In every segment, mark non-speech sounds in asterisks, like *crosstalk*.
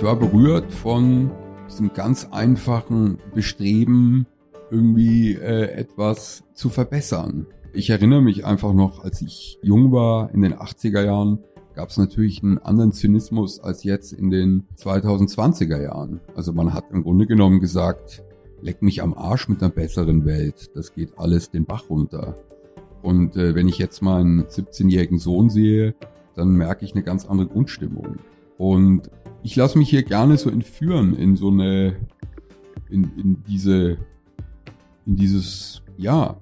Ich war berührt von diesem ganz einfachen Bestreben, irgendwie äh, etwas zu verbessern. Ich erinnere mich einfach noch, als ich jung war, in den 80er Jahren, gab es natürlich einen anderen Zynismus als jetzt in den 2020er Jahren. Also man hat im Grunde genommen gesagt, leck mich am Arsch mit einer besseren Welt. Das geht alles den Bach runter. Und äh, wenn ich jetzt meinen 17-jährigen Sohn sehe, dann merke ich eine ganz andere Grundstimmung. Und ich lasse mich hier gerne so entführen in so eine, in, in diese, in dieses, ja,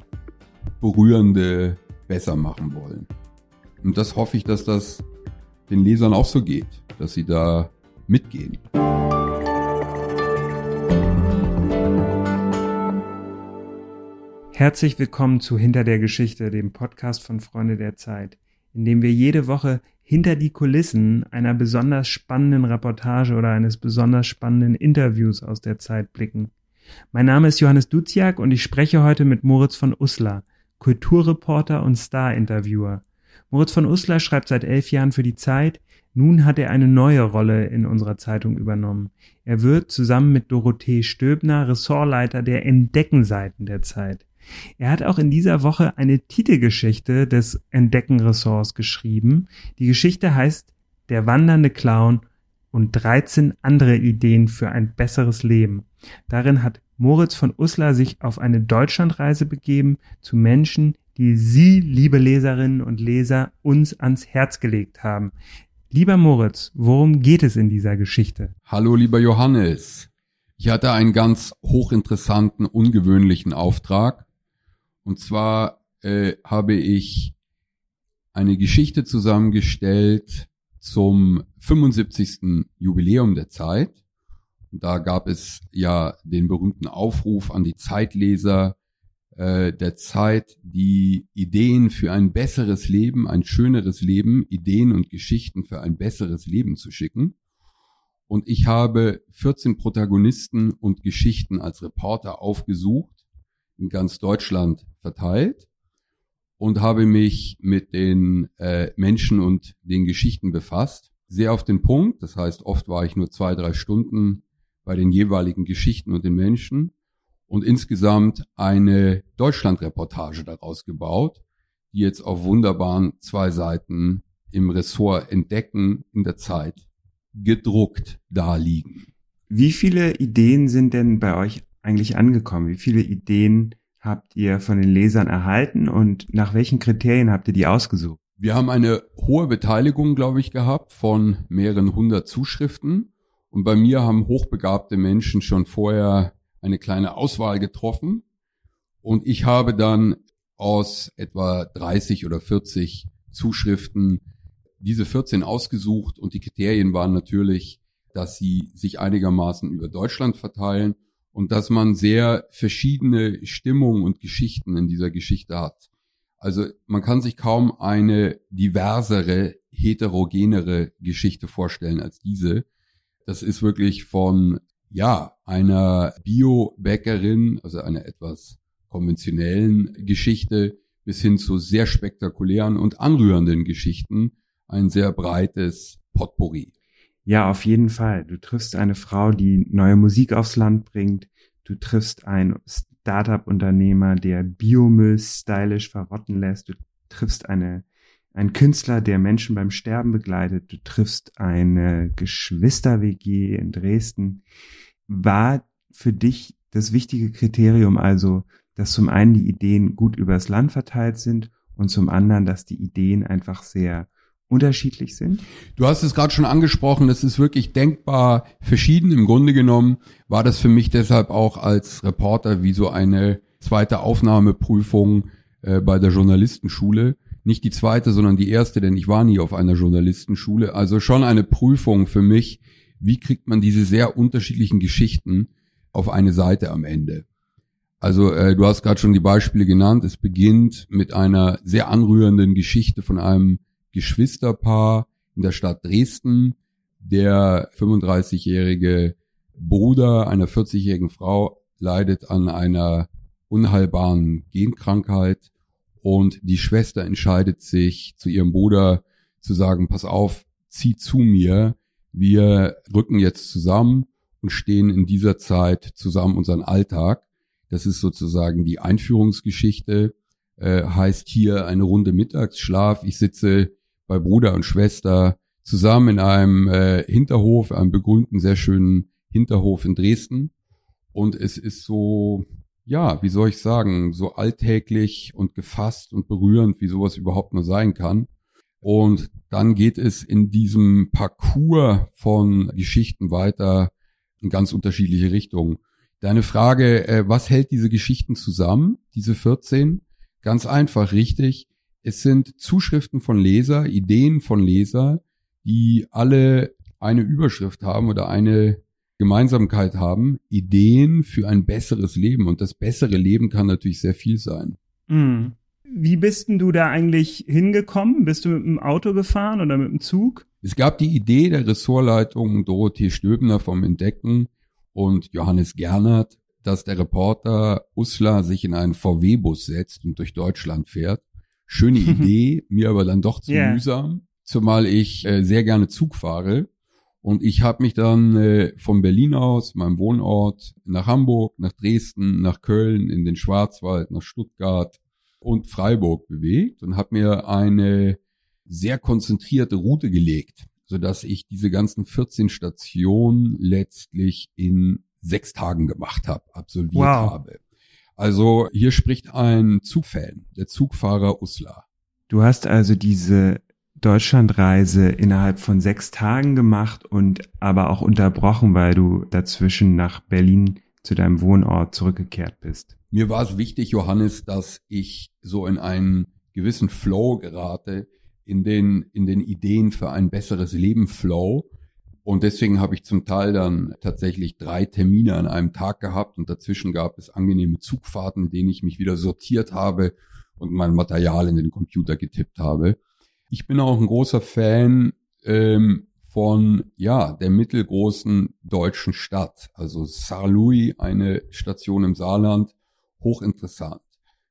berührende besser machen wollen. Und das hoffe ich, dass das den Lesern auch so geht, dass sie da mitgehen. Herzlich willkommen zu Hinter der Geschichte, dem Podcast von Freunde der Zeit, in dem wir jede Woche hinter die Kulissen einer besonders spannenden Reportage oder eines besonders spannenden Interviews aus der Zeit blicken. Mein Name ist Johannes Duziak und ich spreche heute mit Moritz von Uslar, Kulturreporter und Star-Interviewer. Moritz von Uslar schreibt seit elf Jahren für die Zeit. Nun hat er eine neue Rolle in unserer Zeitung übernommen. Er wird zusammen mit Dorothee Stöbner Ressortleiter der Entdeckenseiten der Zeit. Er hat auch in dieser Woche eine Titelgeschichte des Entdeckenressorts geschrieben. Die Geschichte heißt Der wandernde Clown und 13 andere Ideen für ein besseres Leben. Darin hat Moritz von Uslar sich auf eine Deutschlandreise begeben zu Menschen, die Sie, liebe Leserinnen und Leser, uns ans Herz gelegt haben. Lieber Moritz, worum geht es in dieser Geschichte? Hallo, lieber Johannes. Ich hatte einen ganz hochinteressanten, ungewöhnlichen Auftrag. Und zwar äh, habe ich eine Geschichte zusammengestellt zum 75. Jubiläum der Zeit. Da gab es ja den berühmten Aufruf an die Zeitleser, äh, der Zeit, die Ideen für ein besseres Leben, ein schöneres Leben, Ideen und Geschichten für ein besseres Leben zu schicken. Und ich habe 14 Protagonisten und Geschichten als Reporter aufgesucht, in ganz Deutschland verteilt und habe mich mit den äh, Menschen und den Geschichten befasst. Sehr auf den Punkt, das heißt, oft war ich nur zwei, drei Stunden bei den jeweiligen Geschichten und den Menschen und insgesamt eine Deutschlandreportage daraus gebaut, die jetzt auf wunderbaren zwei Seiten im Ressort Entdecken in der Zeit gedruckt da liegen. Wie viele Ideen sind denn bei euch eigentlich angekommen? Wie viele Ideen habt ihr von den Lesern erhalten und nach welchen Kriterien habt ihr die ausgesucht? Wir haben eine hohe Beteiligung, glaube ich, gehabt von mehreren hundert Zuschriften. Und bei mir haben hochbegabte Menschen schon vorher eine kleine Auswahl getroffen und ich habe dann aus etwa 30 oder 40 Zuschriften diese 14 ausgesucht und die Kriterien waren natürlich, dass sie sich einigermaßen über Deutschland verteilen und dass man sehr verschiedene Stimmungen und Geschichten in dieser Geschichte hat. Also man kann sich kaum eine diversere, heterogenere Geschichte vorstellen als diese. Das ist wirklich von ja, einer Bio-Bäckerin, also einer etwas konventionellen Geschichte, bis hin zu sehr spektakulären und anrührenden Geschichten ein sehr breites Potpourri. Ja, auf jeden Fall. Du triffst eine Frau, die neue Musik aufs Land bringt. Du triffst einen Startup-Unternehmer, der Biomüll stylisch verrotten lässt. Du triffst eine ein Künstler, der Menschen beim Sterben begleitet. Du triffst eine Geschwister-WG in Dresden. War für dich das wichtige Kriterium also, dass zum einen die Ideen gut übers Land verteilt sind und zum anderen, dass die Ideen einfach sehr unterschiedlich sind? Du hast es gerade schon angesprochen, es ist wirklich denkbar verschieden. Im Grunde genommen war das für mich deshalb auch als Reporter wie so eine zweite Aufnahmeprüfung äh, bei der Journalistenschule nicht die zweite, sondern die erste, denn ich war nie auf einer Journalistenschule. Also schon eine Prüfung für mich, wie kriegt man diese sehr unterschiedlichen Geschichten auf eine Seite am Ende. Also äh, du hast gerade schon die Beispiele genannt. Es beginnt mit einer sehr anrührenden Geschichte von einem Geschwisterpaar in der Stadt Dresden. Der 35-jährige Bruder einer 40-jährigen Frau leidet an einer unheilbaren Genkrankheit und die Schwester entscheidet sich zu ihrem Bruder zu sagen, pass auf, zieh zu mir, Wir rücken jetzt zusammen und stehen in dieser Zeit zusammen unseren Alltag. Das ist sozusagen die Einführungsgeschichte. Äh, heißt hier eine Runde Mittagsschlaf. Ich sitze bei Bruder und Schwester zusammen in einem äh, Hinterhof, einem begrünten, sehr schönen Hinterhof in Dresden. Und es ist so, ja, wie soll ich sagen, so alltäglich und gefasst und berührend, wie sowas überhaupt nur sein kann. Und dann geht es in diesem Parcours von Geschichten weiter in ganz unterschiedliche Richtungen. Deine Frage, äh, was hält diese Geschichten zusammen, diese 14? Ganz einfach, richtig. Es sind Zuschriften von Leser, Ideen von Leser, die alle eine Überschrift haben oder eine Gemeinsamkeit haben, Ideen für ein besseres Leben. Und das bessere Leben kann natürlich sehr viel sein. Mhm. Wie bist denn du da eigentlich hingekommen? Bist du mit dem Auto gefahren oder mit dem Zug? Es gab die Idee der Ressortleitung Dorothee Stöbner vom Entdecken und Johannes Gernert, dass der Reporter Uslar sich in einen VW-Bus setzt und durch Deutschland fährt. Schöne *laughs* Idee, mir aber dann doch zu yeah. mühsam, zumal ich äh, sehr gerne Zug fahre. Und ich habe mich dann äh, von Berlin aus, meinem Wohnort, nach Hamburg, nach Dresden, nach Köln, in den Schwarzwald, nach Stuttgart, und Freiburg bewegt und habe mir eine sehr konzentrierte Route gelegt, so dass ich diese ganzen 14 Stationen letztlich in sechs Tagen gemacht habe, absolviert wow. habe. Also hier spricht ein Zugfan, der Zugfahrer Uslar. Du hast also diese Deutschlandreise innerhalb von sechs Tagen gemacht und aber auch unterbrochen, weil du dazwischen nach Berlin zu deinem Wohnort zurückgekehrt bist. Mir war es wichtig, Johannes, dass ich so in einen gewissen Flow gerate, in den, in den Ideen für ein besseres Leben Flow. Und deswegen habe ich zum Teil dann tatsächlich drei Termine an einem Tag gehabt und dazwischen gab es angenehme Zugfahrten, in denen ich mich wieder sortiert habe und mein Material in den Computer getippt habe. Ich bin auch ein großer Fan ähm, von ja der mittelgroßen deutschen Stadt, also Saarlouis, eine Station im Saarland, hochinteressant.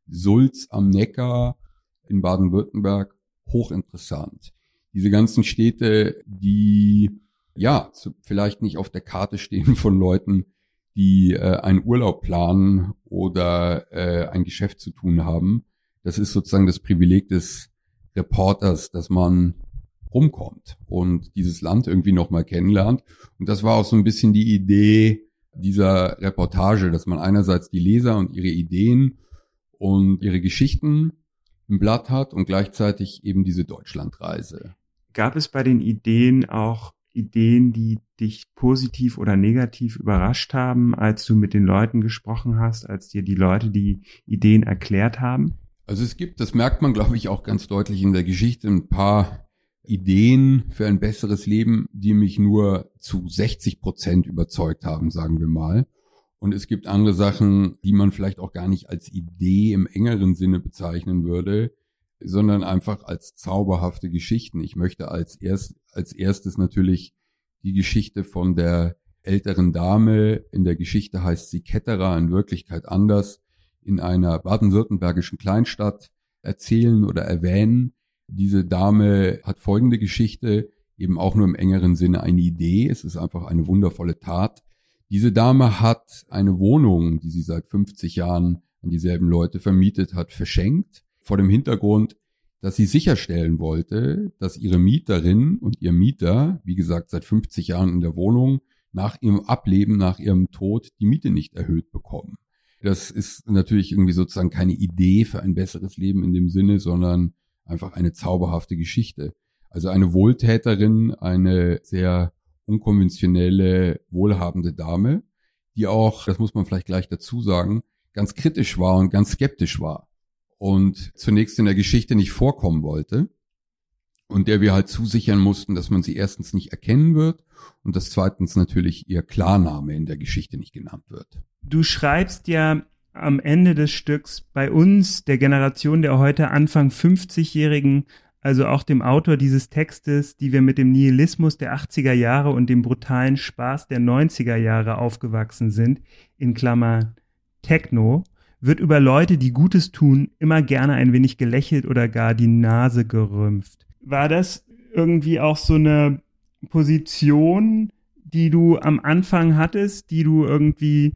Sulz am Neckar in Baden-Württemberg, hochinteressant. Diese ganzen Städte, die ja vielleicht nicht auf der Karte stehen von Leuten, die äh, einen Urlaub planen oder äh, ein Geschäft zu tun haben. Das ist sozusagen das Privileg des Reporters, dass man rumkommt und dieses Land irgendwie nochmal kennenlernt. Und das war auch so ein bisschen die Idee, dieser Reportage, dass man einerseits die Leser und ihre Ideen und ihre Geschichten im Blatt hat und gleichzeitig eben diese Deutschlandreise. Gab es bei den Ideen auch Ideen, die dich positiv oder negativ überrascht haben, als du mit den Leuten gesprochen hast, als dir die Leute die Ideen erklärt haben? Also es gibt, das merkt man, glaube ich, auch ganz deutlich in der Geschichte, ein paar Ideen für ein besseres Leben, die mich nur zu 60 Prozent überzeugt haben, sagen wir mal. Und es gibt andere Sachen, die man vielleicht auch gar nicht als Idee im engeren Sinne bezeichnen würde, sondern einfach als zauberhafte Geschichten. Ich möchte als, erst, als erstes natürlich die Geschichte von der älteren Dame. In der Geschichte heißt sie Ketterer, in Wirklichkeit anders, in einer baden-württembergischen Kleinstadt erzählen oder erwähnen, diese Dame hat folgende Geschichte, eben auch nur im engeren Sinne eine Idee. Es ist einfach eine wundervolle Tat. Diese Dame hat eine Wohnung, die sie seit 50 Jahren an dieselben Leute vermietet hat, verschenkt. Vor dem Hintergrund, dass sie sicherstellen wollte, dass ihre Mieterin und ihr Mieter, wie gesagt, seit 50 Jahren in der Wohnung, nach ihrem Ableben, nach ihrem Tod die Miete nicht erhöht bekommen. Das ist natürlich irgendwie sozusagen keine Idee für ein besseres Leben in dem Sinne, sondern einfach eine zauberhafte Geschichte. Also eine Wohltäterin, eine sehr unkonventionelle, wohlhabende Dame, die auch, das muss man vielleicht gleich dazu sagen, ganz kritisch war und ganz skeptisch war und zunächst in der Geschichte nicht vorkommen wollte und der wir halt zusichern mussten, dass man sie erstens nicht erkennen wird und dass zweitens natürlich ihr Klarname in der Geschichte nicht genannt wird. Du schreibst ja am Ende des Stücks bei uns, der Generation der heute Anfang 50-Jährigen, also auch dem Autor dieses Textes, die wir mit dem Nihilismus der 80er Jahre und dem brutalen Spaß der 90er Jahre aufgewachsen sind, in Klammern Techno, wird über Leute, die Gutes tun, immer gerne ein wenig gelächelt oder gar die Nase gerümpft. War das irgendwie auch so eine Position, die du am Anfang hattest, die du irgendwie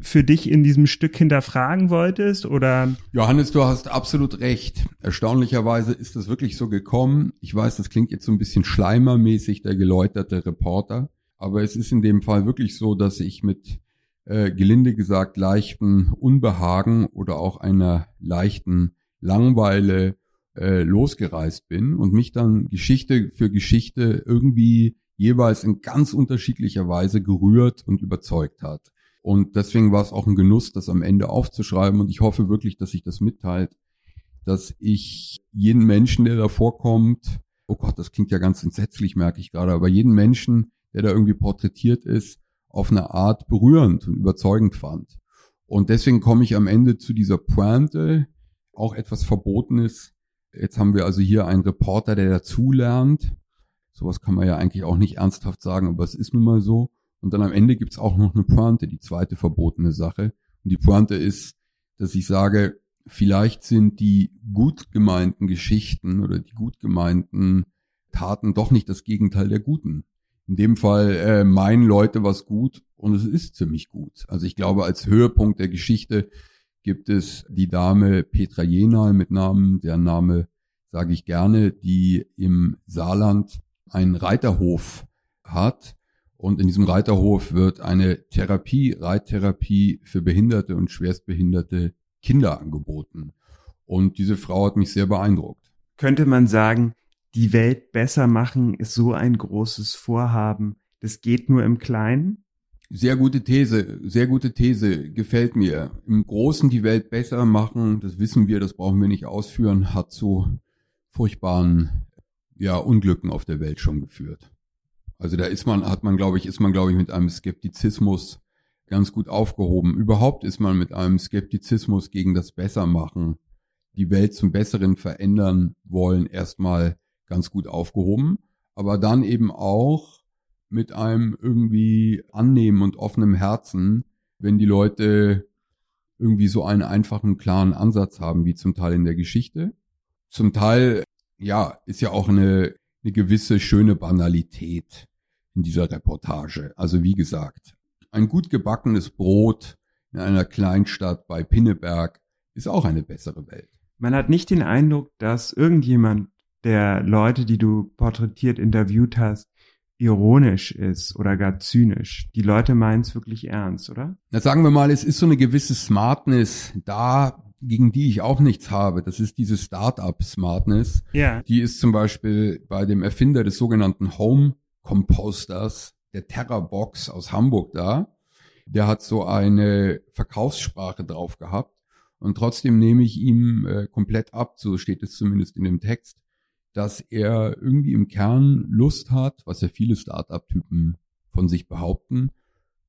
für dich in diesem Stück hinterfragen wolltest oder? Johannes, du hast absolut recht. Erstaunlicherweise ist es wirklich so gekommen. Ich weiß, das klingt jetzt so ein bisschen schleimermäßig, der geläuterte Reporter. Aber es ist in dem Fall wirklich so, dass ich mit äh, gelinde gesagt leichten Unbehagen oder auch einer leichten Langweile äh, losgereist bin und mich dann Geschichte für Geschichte irgendwie jeweils in ganz unterschiedlicher Weise gerührt und überzeugt hat. Und deswegen war es auch ein Genuss, das am Ende aufzuschreiben. Und ich hoffe wirklich, dass sich das mitteilt, dass ich jeden Menschen, der da vorkommt, oh Gott, das klingt ja ganz entsetzlich, merke ich gerade, aber jeden Menschen, der da irgendwie porträtiert ist, auf eine Art berührend und überzeugend fand. Und deswegen komme ich am Ende zu dieser Pointe, auch etwas Verbotenes. Jetzt haben wir also hier einen Reporter, der dazulernt. Sowas kann man ja eigentlich auch nicht ernsthaft sagen, aber es ist nun mal so. Und dann am Ende gibt's auch noch eine Pointe, die zweite verbotene Sache. Und die Pointe ist, dass ich sage, vielleicht sind die gut gemeinten Geschichten oder die gut gemeinten Taten doch nicht das Gegenteil der guten. In dem Fall äh, meinen Leute was gut und es ist ziemlich gut. Also ich glaube, als Höhepunkt der Geschichte gibt es die Dame Petra Jenal mit Namen, deren Name sage ich gerne, die im Saarland einen Reiterhof hat und in diesem Reiterhof wird eine Therapie, Reittherapie für behinderte und schwerstbehinderte Kinder angeboten. Und diese Frau hat mich sehr beeindruckt. Könnte man sagen, die Welt besser machen ist so ein großes Vorhaben. Das geht nur im Kleinen? Sehr gute These, sehr gute These, gefällt mir. Im Großen die Welt besser machen, das wissen wir, das brauchen wir nicht ausführen, hat zu furchtbaren ja, Unglücken auf der Welt schon geführt. Also da ist man, hat man, glaube ich, ist man, glaube ich, mit einem Skeptizismus ganz gut aufgehoben. Überhaupt ist man mit einem Skeptizismus gegen das Bessermachen, die Welt zum Besseren verändern wollen, erstmal ganz gut aufgehoben. Aber dann eben auch mit einem irgendwie annehmen und offenem Herzen, wenn die Leute irgendwie so einen einfachen, klaren Ansatz haben, wie zum Teil in der Geschichte. Zum Teil, ja, ist ja auch eine, eine gewisse schöne Banalität in dieser Reportage. Also wie gesagt, ein gut gebackenes Brot in einer Kleinstadt bei Pinneberg ist auch eine bessere Welt. Man hat nicht den Eindruck, dass irgendjemand der Leute, die du porträtiert, interviewt hast, ironisch ist oder gar zynisch. Die Leute meinen es wirklich ernst, oder? Na, sagen wir mal, es ist so eine gewisse Smartness da, gegen die ich auch nichts habe. Das ist diese Startup-Smartness. Ja. Die ist zum Beispiel bei dem Erfinder des sogenannten Home Composters, der Terrabox aus Hamburg da. Der hat so eine Verkaufssprache drauf gehabt. Und trotzdem nehme ich ihm äh, komplett ab, so steht es zumindest in dem Text, dass er irgendwie im Kern Lust hat, was ja viele Startup-Typen von sich behaupten,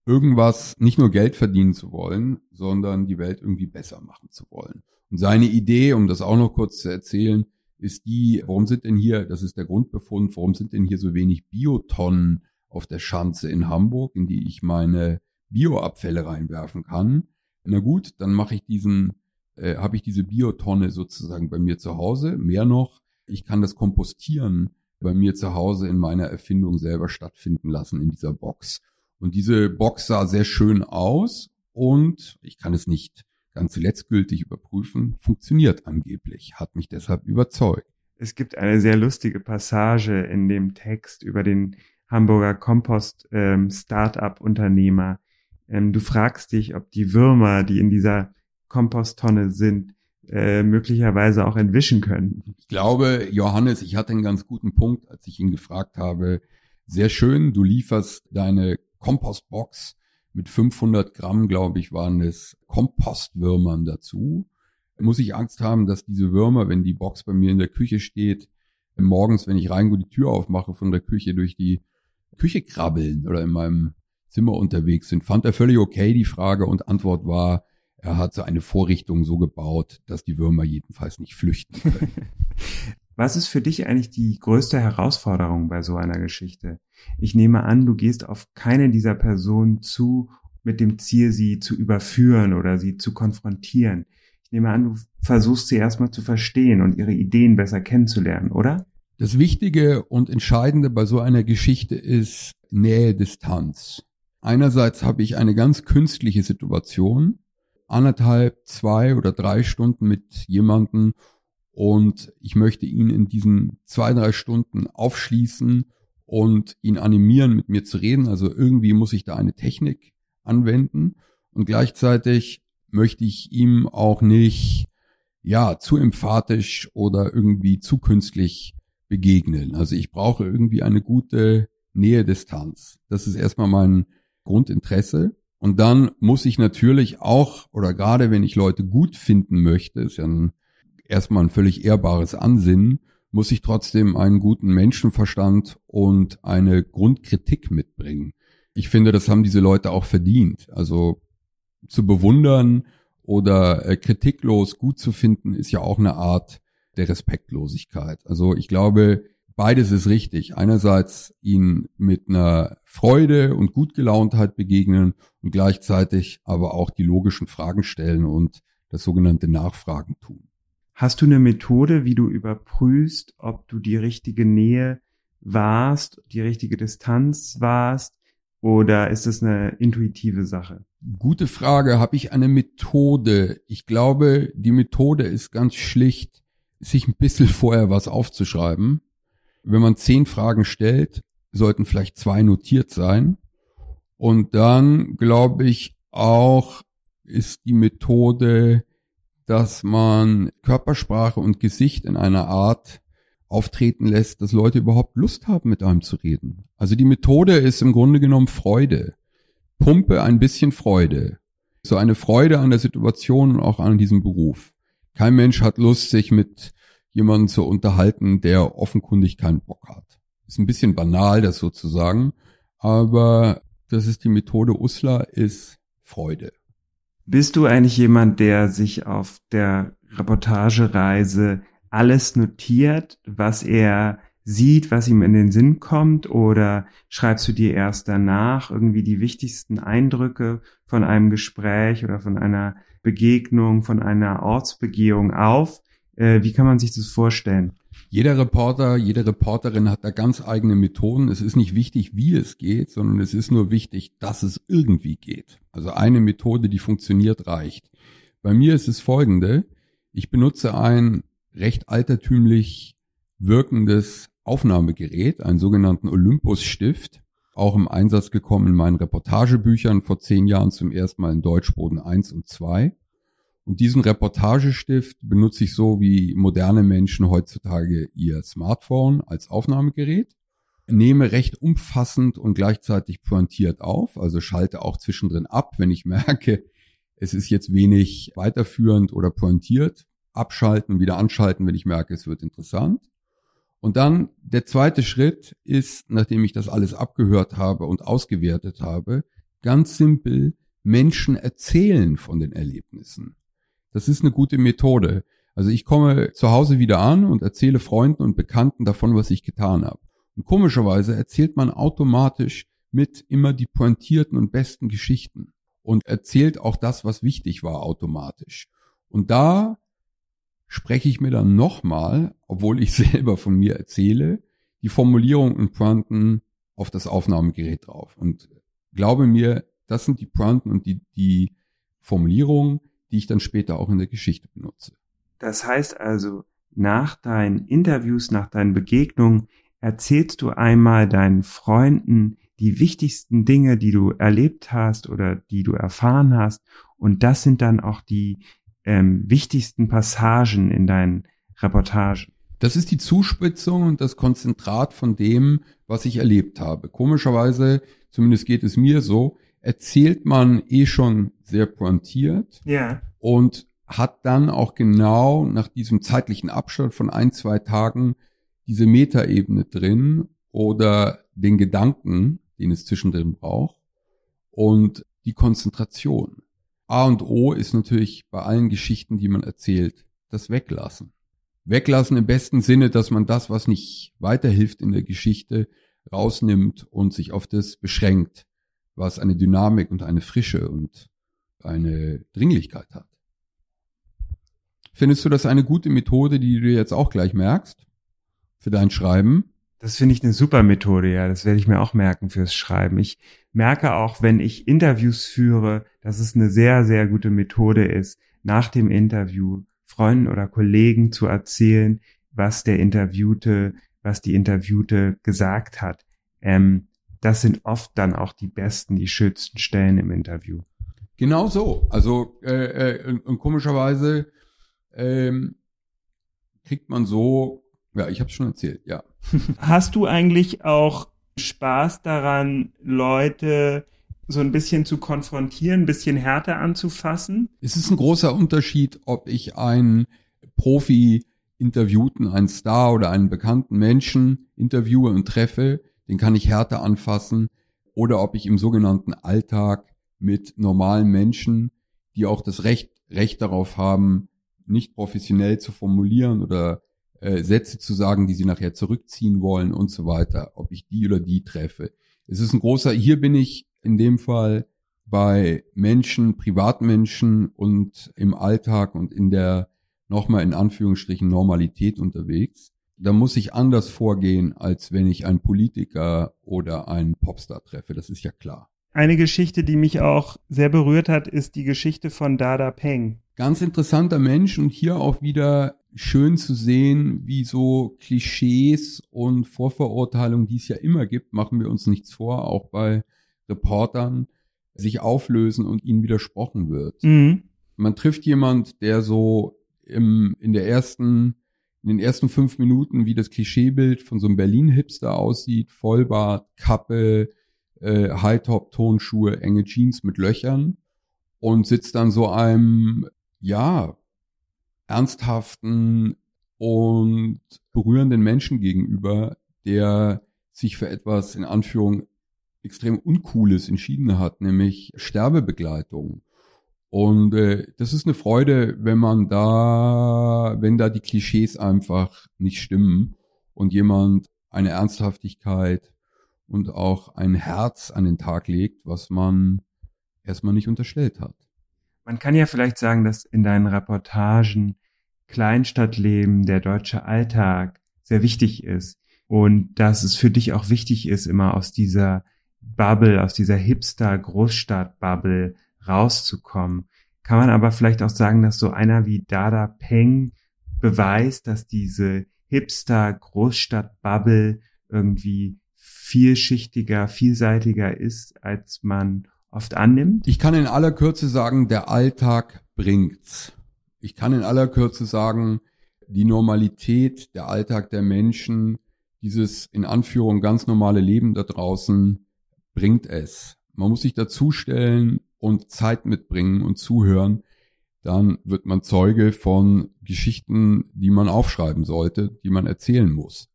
irgendwas nicht nur Geld verdienen zu wollen, sondern die Welt irgendwie besser machen zu wollen. Und seine Idee, um das auch noch kurz zu erzählen, ist die, warum sind denn hier, das ist der Grundbefund, warum sind denn hier so wenig Biotonnen auf der Schanze in Hamburg, in die ich meine Bioabfälle reinwerfen kann? Na gut, dann mache ich diesen, äh, habe ich diese Biotonne sozusagen bei mir zu Hause. Mehr noch, ich kann das Kompostieren bei mir zu Hause in meiner Erfindung selber stattfinden lassen in dieser Box. Und diese Box sah sehr schön aus und ich kann es nicht ganz letztgültig überprüfen, funktioniert angeblich, hat mich deshalb überzeugt. Es gibt eine sehr lustige Passage in dem Text über den Hamburger Kompost ähm. Ähm, du fragst dich, ob die Würmer, die in dieser Komposttonne sind, äh, möglicherweise auch entwischen können. Ich glaube, Johannes, ich hatte einen ganz guten Punkt, als ich ihn gefragt habe. Sehr schön, du lieferst deine Kompostbox mit 500 Gramm, glaube ich, waren es Kompostwürmern dazu. Muss ich Angst haben, dass diese Würmer, wenn die Box bei mir in der Küche steht, morgens, wenn ich reingehe, die Tür aufmache von der Küche, durch die Küche krabbeln oder in meinem Zimmer unterwegs sind? Fand er völlig okay, die Frage, und Antwort war, er hat so eine Vorrichtung so gebaut, dass die Würmer jedenfalls nicht flüchten können. *laughs* Was ist für dich eigentlich die größte Herausforderung bei so einer Geschichte? Ich nehme an, du gehst auf keine dieser Personen zu mit dem Ziel, sie zu überführen oder sie zu konfrontieren. Ich nehme an, du versuchst sie erstmal zu verstehen und ihre Ideen besser kennenzulernen, oder? Das Wichtige und Entscheidende bei so einer Geschichte ist Nähe, Distanz. Einerseits habe ich eine ganz künstliche Situation, anderthalb, zwei oder drei Stunden mit jemandem und ich möchte ihn in diesen zwei, drei Stunden aufschließen und ihn animieren, mit mir zu reden. Also irgendwie muss ich da eine Technik anwenden und gleichzeitig möchte ich ihm auch nicht, ja, zu emphatisch oder irgendwie zu künstlich begegnen. Also ich brauche irgendwie eine gute Nähe-Distanz. Das ist erstmal mein Grundinteresse. Und dann muss ich natürlich auch, oder gerade wenn ich Leute gut finden möchte, ist ja ein, erstmal ein völlig ehrbares Ansinnen, muss ich trotzdem einen guten Menschenverstand und eine Grundkritik mitbringen. Ich finde, das haben diese Leute auch verdient. Also zu bewundern oder äh, kritiklos gut zu finden, ist ja auch eine Art der Respektlosigkeit. Also ich glaube, beides ist richtig. Einerseits ihn mit einer Freude und Gutgelauntheit begegnen und gleichzeitig aber auch die logischen Fragen stellen und das sogenannte Nachfragen tun. Hast du eine Methode, wie du überprüfst, ob du die richtige Nähe warst, die richtige Distanz warst, oder ist es eine intuitive Sache? Gute Frage. Habe ich eine Methode? Ich glaube, die Methode ist ganz schlicht, sich ein bisschen *laughs* vorher was aufzuschreiben wenn man zehn Fragen stellt, sollten vielleicht zwei notiert sein. Und dann glaube ich auch, ist die Methode, dass man Körpersprache und Gesicht in einer Art auftreten lässt, dass Leute überhaupt Lust haben, mit einem zu reden. Also die Methode ist im Grunde genommen Freude. Pumpe ein bisschen Freude. So eine Freude an der Situation und auch an diesem Beruf. Kein Mensch hat Lust, sich mit jemanden zu unterhalten, der offenkundig keinen Bock hat. Ist ein bisschen banal, das sozusagen, aber das ist die Methode Usla, ist Freude. Bist du eigentlich jemand, der sich auf der Reportagereise alles notiert, was er sieht, was ihm in den Sinn kommt, oder schreibst du dir erst danach irgendwie die wichtigsten Eindrücke von einem Gespräch oder von einer Begegnung, von einer Ortsbegehung auf? Äh, wie kann man sich das vorstellen? Jeder Reporter, jede Reporterin hat da ganz eigene Methoden. Es ist nicht wichtig, wie es geht, sondern es ist nur wichtig, dass es irgendwie geht. Also eine Methode, die funktioniert, reicht. Bei mir ist es folgende. Ich benutze ein recht altertümlich wirkendes Aufnahmegerät, einen sogenannten Olympus-Stift, auch im Einsatz gekommen in meinen Reportagebüchern vor zehn Jahren zum ersten Mal in Deutschboden 1 und 2. Und diesen Reportagestift benutze ich so wie moderne Menschen heutzutage ihr Smartphone als Aufnahmegerät, nehme recht umfassend und gleichzeitig pointiert auf, also schalte auch zwischendrin ab, wenn ich merke, es ist jetzt wenig weiterführend oder pointiert, abschalten, wieder anschalten, wenn ich merke, es wird interessant. Und dann der zweite Schritt ist, nachdem ich das alles abgehört habe und ausgewertet habe, ganz simpel Menschen erzählen von den Erlebnissen. Das ist eine gute Methode. Also ich komme zu Hause wieder an und erzähle Freunden und Bekannten davon, was ich getan habe. Und komischerweise erzählt man automatisch mit immer die pointierten und besten Geschichten und erzählt auch das, was wichtig war, automatisch. Und da spreche ich mir dann nochmal, obwohl ich *laughs* selber von mir erzähle, die Formulierung und Pointen auf das Aufnahmegerät drauf. Und glaube mir, das sind die Pointen und die, die Formulierungen, die ich dann später auch in der Geschichte benutze. Das heißt also, nach deinen Interviews, nach deinen Begegnungen erzählst du einmal deinen Freunden die wichtigsten Dinge, die du erlebt hast oder die du erfahren hast. Und das sind dann auch die ähm, wichtigsten Passagen in deinen Reportagen. Das ist die Zuspitzung und das Konzentrat von dem, was ich erlebt habe. Komischerweise, zumindest geht es mir so, erzählt man eh schon sehr pointiert. Ja. Und hat dann auch genau nach diesem zeitlichen Abstand von ein, zwei Tagen diese Metaebene drin oder den Gedanken, den es zwischendrin braucht und die Konzentration. A und O ist natürlich bei allen Geschichten, die man erzählt, das Weglassen. Weglassen im besten Sinne, dass man das, was nicht weiterhilft in der Geschichte, rausnimmt und sich auf das beschränkt was eine Dynamik und eine Frische und eine Dringlichkeit hat. Findest du das eine gute Methode, die du jetzt auch gleich merkst? für dein Schreiben? Das finde ich eine super Methode, ja. Das werde ich mir auch merken fürs Schreiben. Ich merke auch, wenn ich Interviews führe, dass es eine sehr, sehr gute Methode ist, nach dem Interview Freunden oder Kollegen zu erzählen, was der Interviewte, was die Interviewte gesagt hat. Ähm, das sind oft dann auch die besten, die schönsten Stellen im Interview. Genau so. Also äh, äh, und, und komischerweise ähm, kriegt man so, ja, ich habe schon erzählt, ja. *laughs* Hast du eigentlich auch Spaß daran, Leute so ein bisschen zu konfrontieren, ein bisschen härter anzufassen? Es ist ein großer Unterschied, ob ich einen Profi interviewten, einen Star oder einen bekannten Menschen interviewe und treffe, den kann ich härter anfassen, oder ob ich im sogenannten Alltag mit normalen Menschen, die auch das Recht, Recht darauf haben, nicht professionell zu formulieren oder äh, Sätze zu sagen, die sie nachher zurückziehen wollen und so weiter, ob ich die oder die treffe. Es ist ein großer, hier bin ich in dem Fall bei Menschen, Privatmenschen und im Alltag und in der nochmal in Anführungsstrichen Normalität unterwegs. Da muss ich anders vorgehen, als wenn ich einen Politiker oder einen Popstar treffe. Das ist ja klar. Eine Geschichte, die mich auch sehr berührt hat, ist die Geschichte von Dada Peng. Ganz interessanter Mensch und hier auch wieder schön zu sehen, wie so Klischees und Vorverurteilungen, die es ja immer gibt, machen wir uns nichts vor, auch bei Reportern, sich auflösen und ihnen widersprochen wird. Mhm. Man trifft jemand, der so im, in der ersten, in den ersten fünf Minuten wie das Klischeebild von so einem Berlin-Hipster aussieht, Vollbart, Kappe, äh, High-Top-Tonschuhe, enge Jeans mit Löchern und sitzt dann so einem, ja, ernsthaften und berührenden Menschen gegenüber, der sich für etwas in Anführung extrem Uncooles entschieden hat, nämlich Sterbebegleitung. Und äh, das ist eine Freude, wenn man da, wenn da die Klischees einfach nicht stimmen und jemand eine Ernsthaftigkeit und auch ein Herz an den Tag legt, was man erstmal nicht unterstellt hat. Man kann ja vielleicht sagen, dass in deinen Reportagen Kleinstadtleben, der deutsche Alltag sehr wichtig ist und dass es für dich auch wichtig ist, immer aus dieser Bubble, aus dieser Hipster-Großstadt-Bubble rauszukommen. Kann man aber vielleicht auch sagen, dass so einer wie Dada Peng beweist, dass diese Hipster-Großstadt-Bubble irgendwie vielschichtiger, vielseitiger ist, als man oft annimmt? Ich kann in aller Kürze sagen, der Alltag bringt's. Ich kann in aller Kürze sagen, die Normalität, der Alltag der Menschen, dieses in Anführung ganz normale Leben da draußen bringt es. Man muss sich dazustellen und Zeit mitbringen und zuhören. Dann wird man Zeuge von Geschichten, die man aufschreiben sollte, die man erzählen muss.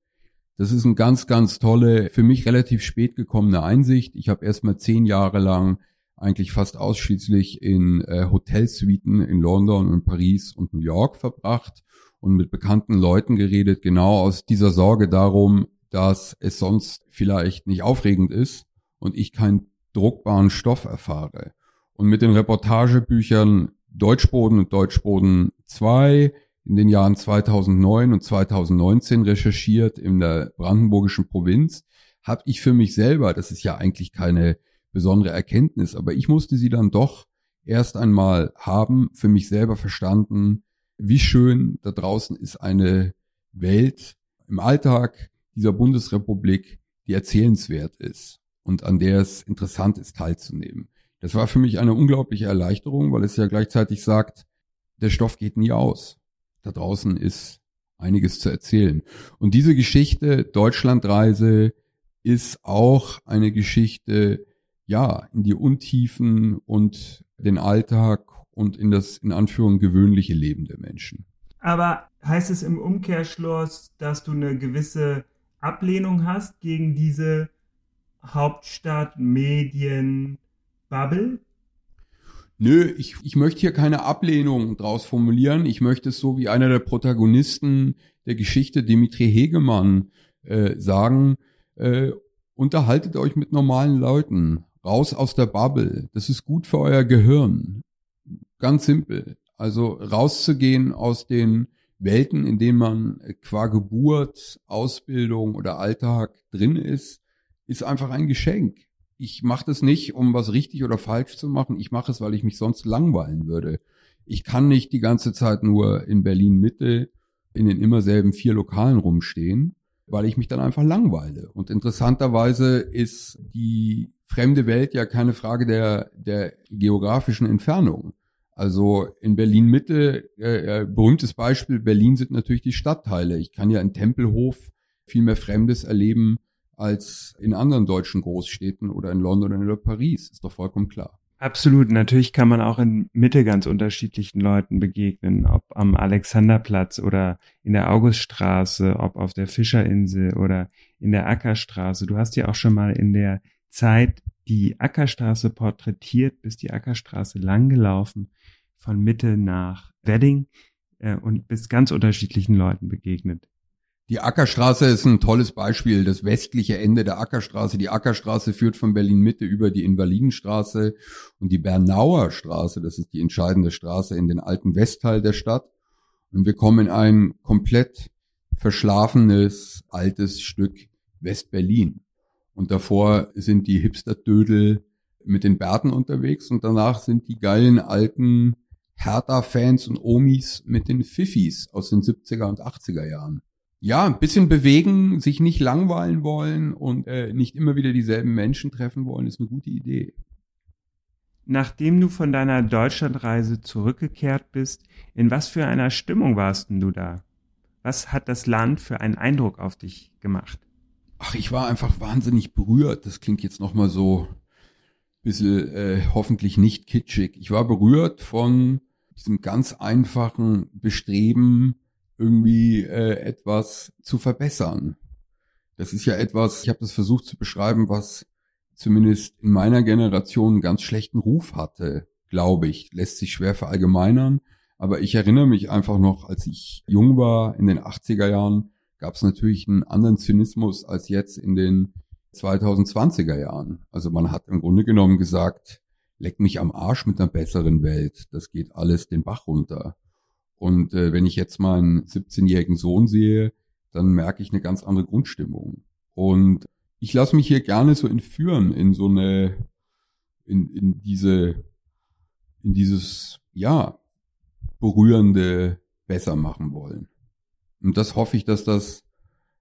Das ist eine ganz, ganz tolle, für mich relativ spät gekommene Einsicht. Ich habe erst mal zehn Jahre lang eigentlich fast ausschließlich in äh, Hotelsuiten in London und Paris und New York verbracht und mit bekannten Leuten geredet, genau aus dieser Sorge darum, dass es sonst vielleicht nicht aufregend ist und ich keinen druckbaren Stoff erfahre. Und mit den Reportagebüchern Deutschboden und Deutschboden 2 in den Jahren 2009 und 2019 recherchiert in der brandenburgischen Provinz, habe ich für mich selber, das ist ja eigentlich keine besondere Erkenntnis, aber ich musste sie dann doch erst einmal haben, für mich selber verstanden, wie schön da draußen ist eine Welt im Alltag dieser Bundesrepublik, die erzählenswert ist und an der es interessant ist teilzunehmen. Das war für mich eine unglaubliche Erleichterung, weil es ja gleichzeitig sagt, der Stoff geht nie aus. Da draußen ist einiges zu erzählen. Und diese Geschichte, Deutschlandreise, ist auch eine Geschichte, ja, in die Untiefen und den Alltag und in das in Anführung gewöhnliche Leben der Menschen. Aber heißt es im Umkehrschluss, dass du eine gewisse Ablehnung hast gegen diese Hauptstadt-Medien-Bubble? Nö, ich, ich möchte hier keine Ablehnung draus formulieren. Ich möchte es so wie einer der Protagonisten der Geschichte, Dimitri Hegemann, äh, sagen, äh, unterhaltet euch mit normalen Leuten raus aus der Bubble. Das ist gut für euer Gehirn. Ganz simpel. Also rauszugehen aus den Welten, in denen man qua Geburt, Ausbildung oder Alltag drin ist, ist einfach ein Geschenk. Ich mache das nicht, um was richtig oder falsch zu machen. Ich mache es, weil ich mich sonst langweilen würde. Ich kann nicht die ganze Zeit nur in Berlin Mitte in den immer selben vier Lokalen rumstehen, weil ich mich dann einfach langweile. Und interessanterweise ist die fremde Welt ja keine Frage der, der geografischen Entfernung. Also in Berlin Mitte, äh, äh, berühmtes Beispiel, Berlin sind natürlich die Stadtteile. Ich kann ja in Tempelhof viel mehr Fremdes erleben als in anderen deutschen Großstädten oder in London oder Paris. Ist doch vollkommen klar. Absolut. Natürlich kann man auch in Mitte ganz unterschiedlichen Leuten begegnen, ob am Alexanderplatz oder in der Auguststraße, ob auf der Fischerinsel oder in der Ackerstraße. Du hast ja auch schon mal in der Zeit die Ackerstraße porträtiert, bist die Ackerstraße langgelaufen von Mitte nach Wedding äh, und bist ganz unterschiedlichen Leuten begegnet. Die Ackerstraße ist ein tolles Beispiel, das westliche Ende der Ackerstraße. Die Ackerstraße führt von Berlin Mitte über die Invalidenstraße und die Bernauer Straße, das ist die entscheidende Straße in den alten Westteil der Stadt. Und wir kommen in ein komplett verschlafenes, altes Stück West-Berlin. Und davor sind die Hipster-Dödel mit den Bärten unterwegs und danach sind die geilen alten Hertha-Fans und Omis mit den Fiffis aus den 70er und 80er Jahren. Ja, ein bisschen bewegen, sich nicht langweilen wollen und äh, nicht immer wieder dieselben Menschen treffen wollen, ist eine gute Idee. Nachdem du von deiner Deutschlandreise zurückgekehrt bist, in was für einer Stimmung warst denn du da? Was hat das Land für einen Eindruck auf dich gemacht? Ach, ich war einfach wahnsinnig berührt. Das klingt jetzt nochmal so bisschen äh, hoffentlich nicht kitschig. Ich war berührt von diesem ganz einfachen Bestreben, irgendwie äh, etwas zu verbessern. Das ist ja etwas, ich habe das versucht zu beschreiben, was zumindest in meiner Generation einen ganz schlechten Ruf hatte, glaube ich. Lässt sich schwer verallgemeinern. Aber ich erinnere mich einfach noch, als ich jung war, in den 80er Jahren, gab es natürlich einen anderen Zynismus als jetzt in den 2020er Jahren. Also man hat im Grunde genommen gesagt, leck mich am Arsch mit einer besseren Welt. Das geht alles den Bach runter. Und äh, wenn ich jetzt meinen 17-jährigen Sohn sehe, dann merke ich eine ganz andere Grundstimmung. Und ich lasse mich hier gerne so entführen in so eine, in, in diese, in dieses, ja, berührende besser machen wollen. Und das hoffe ich, dass das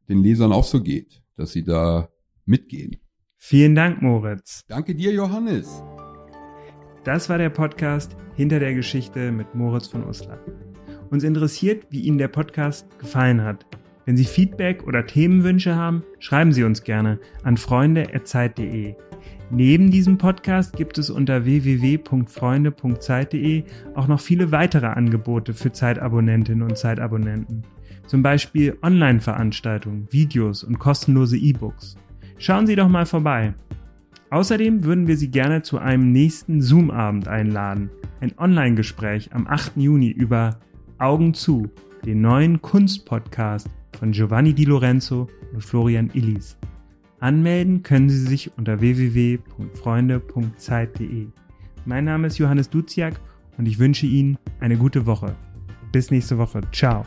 den Lesern auch so geht, dass sie da mitgehen. Vielen Dank, Moritz. Danke dir, Johannes. Das war der Podcast Hinter der Geschichte mit Moritz von Uslar. Uns interessiert, wie Ihnen der Podcast gefallen hat. Wenn Sie Feedback oder Themenwünsche haben, schreiben Sie uns gerne an freunde.zeit.de. Neben diesem Podcast gibt es unter www.freunde.zeit.de auch noch viele weitere Angebote für Zeitabonnentinnen und Zeitabonnenten. Zum Beispiel Online-Veranstaltungen, Videos und kostenlose E-Books. Schauen Sie doch mal vorbei. Außerdem würden wir Sie gerne zu einem nächsten Zoom-Abend einladen. Ein Online-Gespräch am 8. Juni über Augen zu, den neuen Kunstpodcast von Giovanni Di Lorenzo und Florian Illis. Anmelden können Sie sich unter www.freunde.zeit.de. Mein Name ist Johannes Duziak und ich wünsche Ihnen eine gute Woche. Bis nächste Woche. Ciao.